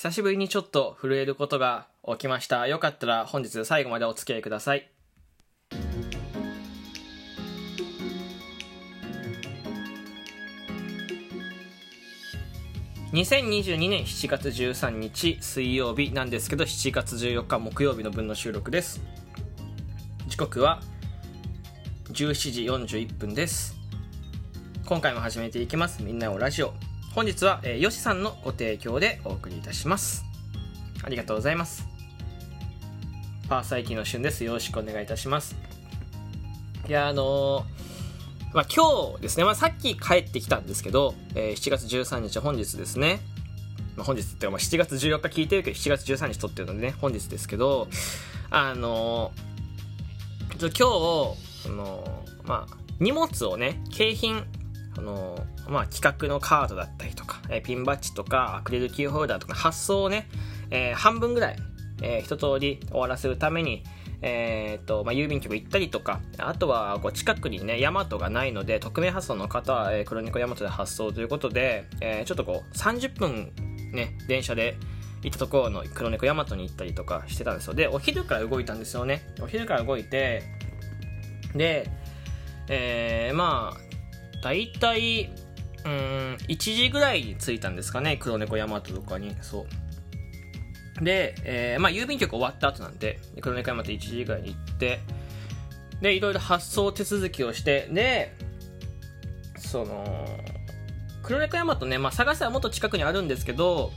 久しぶりにちょっと震えることが起きました。よかったら本日最後までお付き合いください。2022年7月13日水曜日なんですけど7月14日木曜日の分の収録です。時刻は17時41分です。今回も始めていきます。みんなをラジオ。本日は、えー、よしさんのご提供でお送りいたします。ありがとうございます。パーサイキの旬です。よろしくお願いいたします。いやあのーまあ、今日ですね、まあ、さっき帰ってきたんですけど、えー、7月13日本日ですね、まあ、本日ってか、まあ、7月14日聞いてるけど7月13日撮ってるのでね本日ですけどあのー、今日そのまあ荷物をね景品あのまあ、企画のカードだったりとか、えー、ピンバッジとかアクリルキーホルダーとか発送をね、えー、半分ぐらい、えー、一通り終わらせるために、えーとまあ、郵便局行ったりとかあとはこう近くにねヤマトがないので匿名発送の方は、えー、黒猫ヤマトで発送ということで、えー、ちょっとこう30分ね電車で行ったところの黒猫ヤマトに行ったりとかしてたんですよ。でお昼から動いたんですよね。お昼から動いてで、えー、まあ大体うん1時ぐらいに着いたんですかね。黒猫ヤマトとかに。そう。で、えー、まあ郵便局終わった後なんで黒猫ヤマト1時ぐらいに行ってでいろいろ発送手続きをしてでその黒猫ヤマトね、まあ、探せはもっと近くにあるんですけど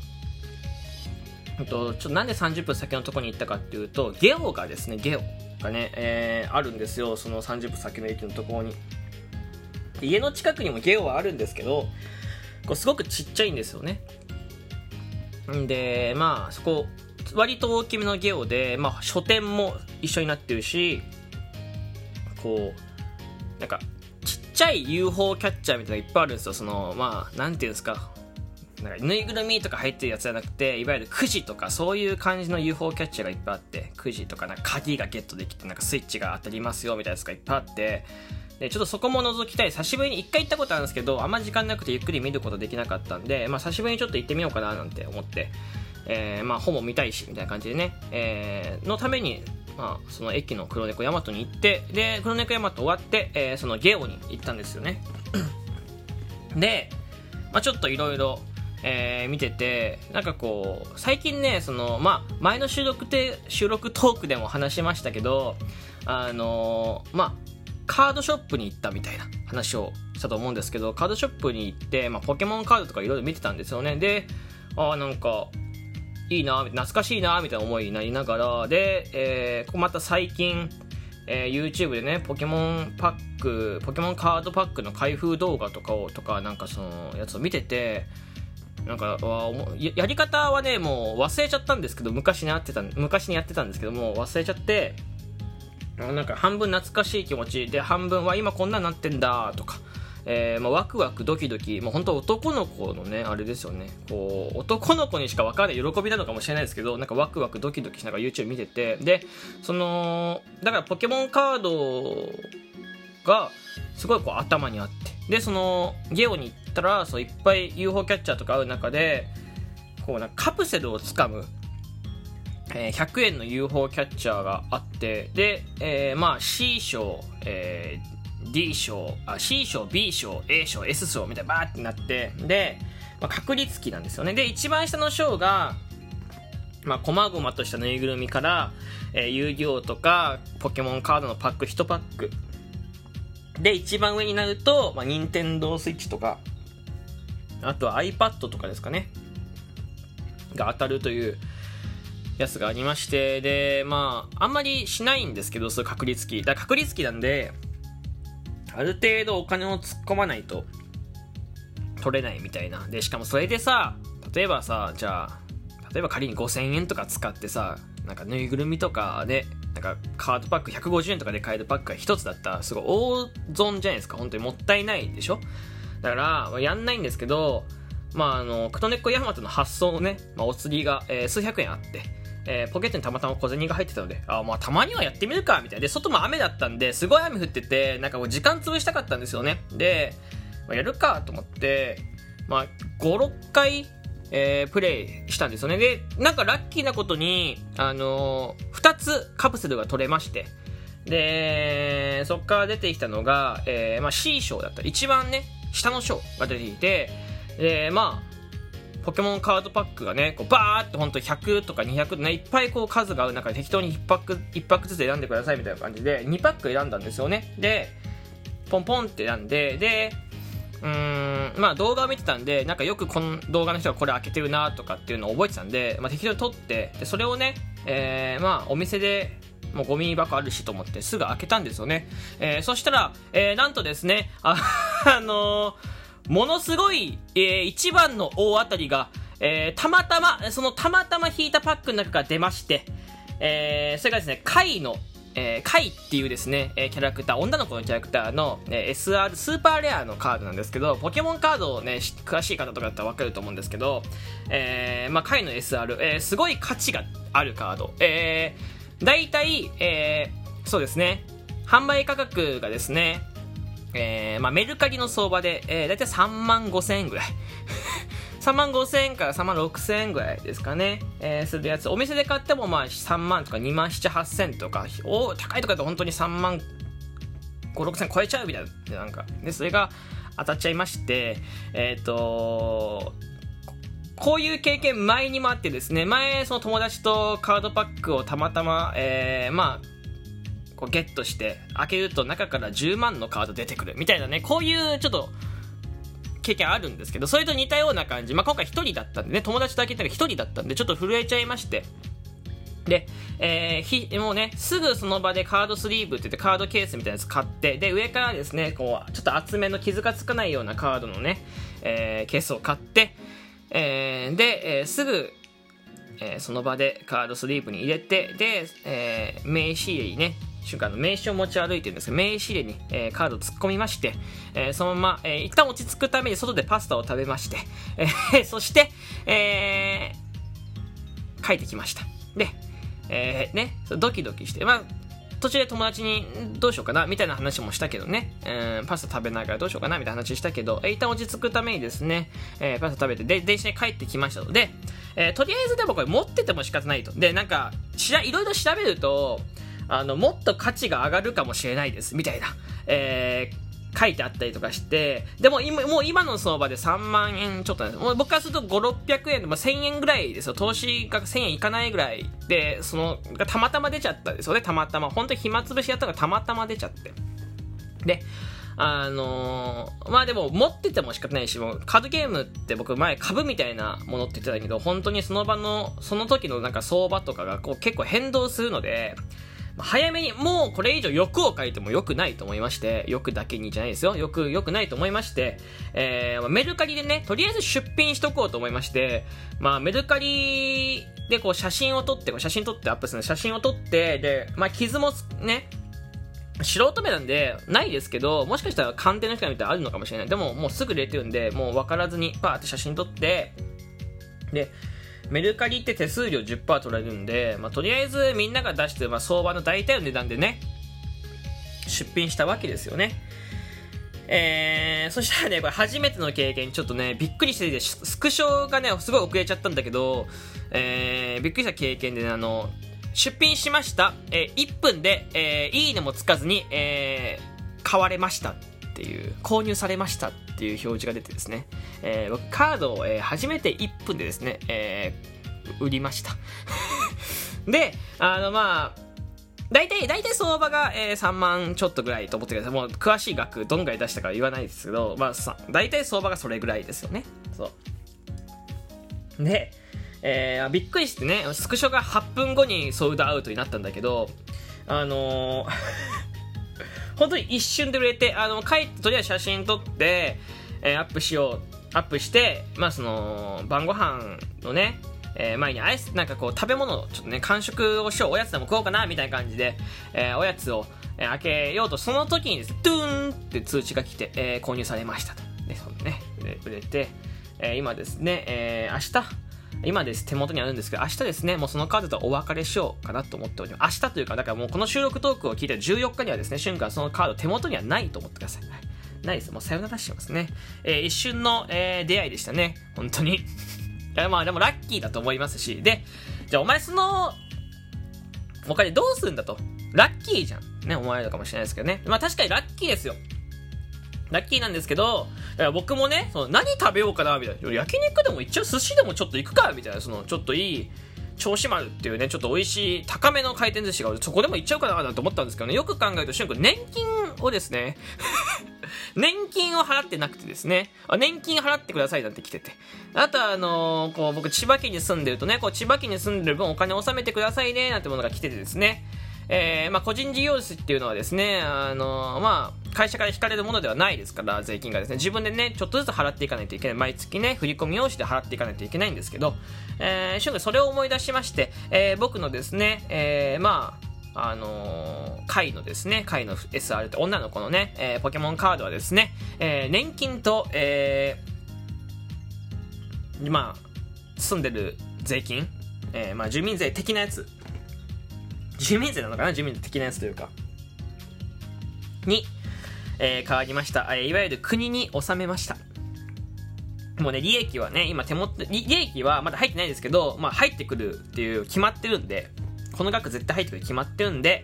とちょっとなんで30分先のとこに行ったかっていうとゲオがですねゲオがね、えー、あるんですよ。その30分先の駅のところに。家の近くにもゲオはあるんですけどこうすごくちっちゃいんですよね。んでまあそこ割と大きめのゲオで、まあ、書店も一緒になってるしこうなんかちっちゃい UFO キャッチャーみたいなのがいっぱいあるんですよ。そのまあ何ていうんですか。なんかぬいぐるみとか入ってるやつじゃなくていわゆるくじとかそういう感じの UFO キャッチャーがいっぱいあってくじとかなんか鍵がゲットできてなんかスイッチが当たりますよみたいなやつがいっぱいあってでちょっとそこも覗きたい。久しぶりに1回行ったことあるんですけどあんま時間なくてゆっくり見ることできなかったんで、まあ、久しぶりにちょっと行ってみようかななんて思って、えー、まあ本も見たいしみたいな感じでね、えー、のためにまあ、その駅の黒猫ヤマトに行ってで黒猫ヤマト終わって、えー、そのゲオに行ったんですよね。で、まあ、ちょっといろいろ見ててなんかこう最近ねその、まあ、前の収録で収録トークでも話しましたけどあのー、まあカードショップに行ったみたいな話をしたと思うんですけど、カードショップに行って、まあ、ポケモンカードとかいろいろ見てたんですよね。で、ああ、なんか、いいな、懐かしいな、みたいな思いになりながら、で、えー、ここまた最近、えー、YouTube でね、ポケモンパック、ポケモンカードパックの開封動画とかを、とか、なんかその、やつを見てて、なんかや、やり方はね、もう忘れちゃったんですけど、昔にやってた、昔にやってたんですけども、忘れちゃって、なんか半分懐かしい気持ちで半分は今こんなになってんだとか、えーまあ、ワクワクドキドキ、もう本当男の子のねあれですよね。こう男の子にしか分からない喜びなのかもしれないですけどなんかワクワクドキドキしながら YouTube 見ててでそのだからポケモンカードがすごいこう頭にあって。でそのゲオに行ったらそういっぱい UFO キャッチャーとか会う中でこうなカプセルをつかむえー、100円の UFO キャッチャーがあってで、えー、まあ C 賞、えー、D 賞あ C 賞 B 賞 A 賞 S 賞みたいなバーってなってで、まあ、確率機なんですよね。で一番下の賞がまあ、細々としたぬいぐるみから、えー、遊戯王とかポケモンカードのパック1パックで一番上になると、まあ、任天堂スイッチとかあとは iPad とかですかね。が当たるというやつがありましてでまああんまりしないんですけどそういう確率機。だ確率機なんである程度お金を突っ込まないと取れないみたいな。でしかもそれでさ例えばさじゃあ例えば仮に5000円とか使ってさなんかぬいぐるみとかでなんかカードパック150円とかで買えるパックが1つだったらすごい大損じゃないですか本当にもったいないでしょ？だからやんないんですけどまああのクトネッコヤマトの発送のね、まあ、お釣りが、えー、数百円あってえー、ポケットにたまたま小銭が入ってたので、あまあたまにはやってみるか、みたいな。で、外も雨だったんで、すごい雨降ってて、なんかもう時間潰したかったんですよね。で、まあ、やるかと思って、まあ、5、6回えー、プレイしたんですよね。で、なんかラッキーなことに、あのー、2つカプセルが取れまして、で、そっから出てきたのが、えー、まあ C 賞だった。一番ね、下の賞が出てきて、で、まあ、ポケモンカードパックがね、こうバーって本当100とか200とね、いっぱいこう数が合う中で適当に1パック、1パックずつ選んでくださいみたいな感じで、2パック選んだんですよね。で、ポンポンって選んで、で、うん、まあ動画を見てたんで、なんかよくこの動画の人がこれ開けてるなとかっていうのを覚えてたんで、まあ適当に撮って、で、それをね、えー、まあお店でもうゴミ箱あるしと思ってすぐ開けたんですよね。えー、そしたら、えー、なんとですね、あ、あのー、ものすごい、えー、一番の大当たりが、えー、たまたま、そのたまたま引いたパックの中から出まして、えー、それがですね、貝の、えー、カイっていうですね、えー、キャラクター、女の子のキャラクターの、えー、SR、スーパーレアのカードなんですけど、ポケモンカードをね、詳しい方とかだったらわかると思うんですけど、えー、まあ、カイの SR、えー、すごい価値があるカード。えー、大体、えー、そうですね、販売価格がですね、えー、まあ、メルカリの相場で、えー、大体3万5千円ぐらい。3万5千円から3万6千円ぐらいですかね、えー、するやつ。お店で買ってもまあ3万とか2万7、8千とか、お高いとかだと本当に3万5、6千超えちゃうみたいな、なんか。で、それが当たっちゃいまして、えっ、ー、とこういう経験前にもあってですね、前その友達とカードパックをたまたま、えー、まあ、こうゲットして開けると中から10万のカード出てくるみたいなね、こういうちょっと経験あるんですけど、それと似たような感じ。まあ、今回1人だったんでね、友達と開けたら1人だったんで、ちょっと震えちゃいまして。で、えー、ひ、もうね、すぐその場でカードスリーブって言ってカードケースみたいなやつ買って、で、上からですね、こう、ちょっと厚めの傷がつかないようなカードのね、えー、ケースを買って、えー、で、えー、すぐ、えー、その場でカードスリープに入れて、で、えー、名刺入れにね、瞬間の名刺を持ち歩いてるんですけど、名刺入れに、えー、カードを突っ込みまして、えー、そのまま、えー、一旦落ち着くために外でパスタを食べまして、えー、そして、えー、帰ってきました。で、えー、ね、ドキドキして、まあ、途中で友達にどうしようかなみたいな話もしたけどね、えー、パスタ食べながらどうしようかなみたいな話したけど、えー、一旦落ち着くためにですね、えー、パスタ食べて、で、電車に帰ってきましたので、えー、とりあえずでもこれ持ってても仕方ないと。で、なんか、しら、いろいろ調べると、あの、もっと価値が上がるかもしれないです、みたいな、えー、書いてあったりとかして、でも今、もう今の相場で3万円ちょっとなんです。もう僕からすると5、600円で、まあ、1000円ぐらいですよ。投資が1000円いかないぐらいで、その、たまたま出ちゃったんですよね。たまたま。本当に暇つぶしやったのがたまたま出ちゃって。で、あのー、まあでも持ってても仕方ないし、もうカードゲームって僕前株みたいなものって言ってたけど、本当にその場の、その時のなんか相場とかがこう結構変動するので、早めに、もうこれ以上欲を書いても良くないと思いまして、欲だけにじゃないですよ。欲、良くないと思いまして、えー、メルカリでね、とりあえず出品しとこうと思いまして、まあ、メルカリでこう写真を撮って、写真撮ってアップするの写真を撮って、で、まあ、傷もね、素人目なんで、ないですけど、もしかしたら鑑定の人が見たらあるのかもしれない。でも、もうすぐ入れてるんで、もう分からずに、パーって写真撮って、で、メルカリって手数料10%取られるんで、まあ、とりあえずみんなが出してる、まあ、相場の大体の値段でね、出品したわけですよね。えー、そしたらね、これ初めての経験、ちょっとね、びっくりしてて、スクショがね、すごい遅れちゃったんだけど、えー、びっくりした経験でね、あの、出品しました。えー、1分で、えー、いいねもつかずに、えー、買われましたていう、購入されましたっていう表示が出てですね、えー、僕カードを、えー、初めて1分でですね、えー、売りました。で、あのまあ、大体、大体相場が、えー、3万ちょっとぐらいと思ってください。もう詳しい額どんぐらい出したか言わないですけど、まあ、大体相場がそれぐらいですよね。そう。で、えー、びっくりしてね、スクショが8分後にソールドアウトになったんだけど、あのー本当に一瞬で売れて、あの、帰って、とりあえず写真撮って、えー、アップしよう、アップして、まあその、晩ご飯のね、えー、前にアイス、なんかこう食べ物、ちょっとね、完食をしよう、おやつでも食おうかな、みたいな感じで、えー、おやつを、えー、開けようと、その時にです、ドゥーンって通知が来て、えー、購入されましたと。で、そのね、売れて、えー、今ですね、えー、明日、今です、手元にあるんですけど、明日ですね、もうそのカードとお別れしようかなと思っております。明日というか、だからもうこの収録トークを聞いた14日にはですね、瞬間そのカード手元にはないと思ってください。はい、ないです。もうさよならしてますね。えー、一瞬の、えー、出会いでしたね。本当に。やまあでもラッキーだと思いますし、で、じゃあお前その、お金どうするんだと。ラッキーじゃん。ね、思われるかもしれないですけどね。まあ確かにラッキーですよ。ラッキーなんですけど、僕もね、その何食べようかな、みたいな。焼肉でも一応寿司でもちょっと行くか、みたいな。その、ちょっといい、銚子丸っていうね、ちょっと美味しい高めの回転寿司がそこでも行っちゃうかななんて思ったんですけどね、よく考えると、しゅんくん、年金をですね、年金を払ってなくてですね、年金払ってくださいなんて来てて。あとは、あのー、こう、僕、千葉県に住んでるとね、こう、千葉県に住んでる分お金納めてくださいね、なんてものが来ててですね、えー、まあ、個人事業主っていうのはですね、あのー、まあ、会社から引かれるものではないですから、税金がですね、自分でね、ちょっとずつ払っていかないといけない。毎月ね、振り込み用紙で払っていかないといけないんですけど、えー、瞬間それを思い出しまして、えー、僕のですね、えー、まあ、あのー、会のですね、会の SR って女の子のね、えー、ポケモンカードはですね、えー、年金と、えー、まあ、住んでる税金、えー、まあ、住民税的なやつ、住民税なのかな？住民税的なやつというか、に、えー、変わりました。えー、いわゆる国に納めました。もうね、利益はね、今手元、利益はまだ入ってないですけど、まあ入ってくるっていう決まってるんで、この額絶対入ってくる決まってるんで、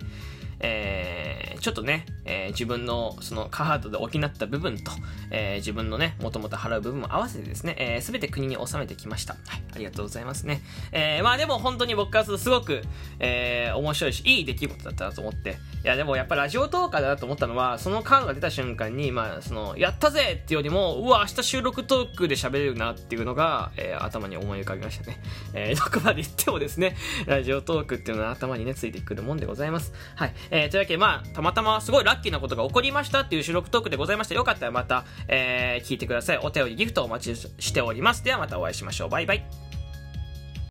えー、ちょっとね、えー、自分のそのカハードで補った部分と、えー、自分のね、もともと払う部分も合わせてですね、えー、全て国に納めてきました。はい、ありがとうございますね。えー、まあでも本当に僕からするとすごく、えー、面白いし、いい出来事だったなと思って、いやでもやっぱラジオトーカーだなと思ったのは、そのカードが出た瞬間に、まあその、やったぜっていうよりも、うわ、明日収録トークで喋れるなっていうのが、えー、頭に思い浮かびましたね。えー、どこまで言ってもですね、ラジオトークっていうのは頭にね、ついてくるもんでございます。はい。えー、というわけで、まあ、たまたますごいラッキーなことが起こりましたっていう収録トークでございました。よかったらまた、えー、聞いてください。お便り、ギフトをお待ちしております。ではまたお会いしましょう。バイバイ。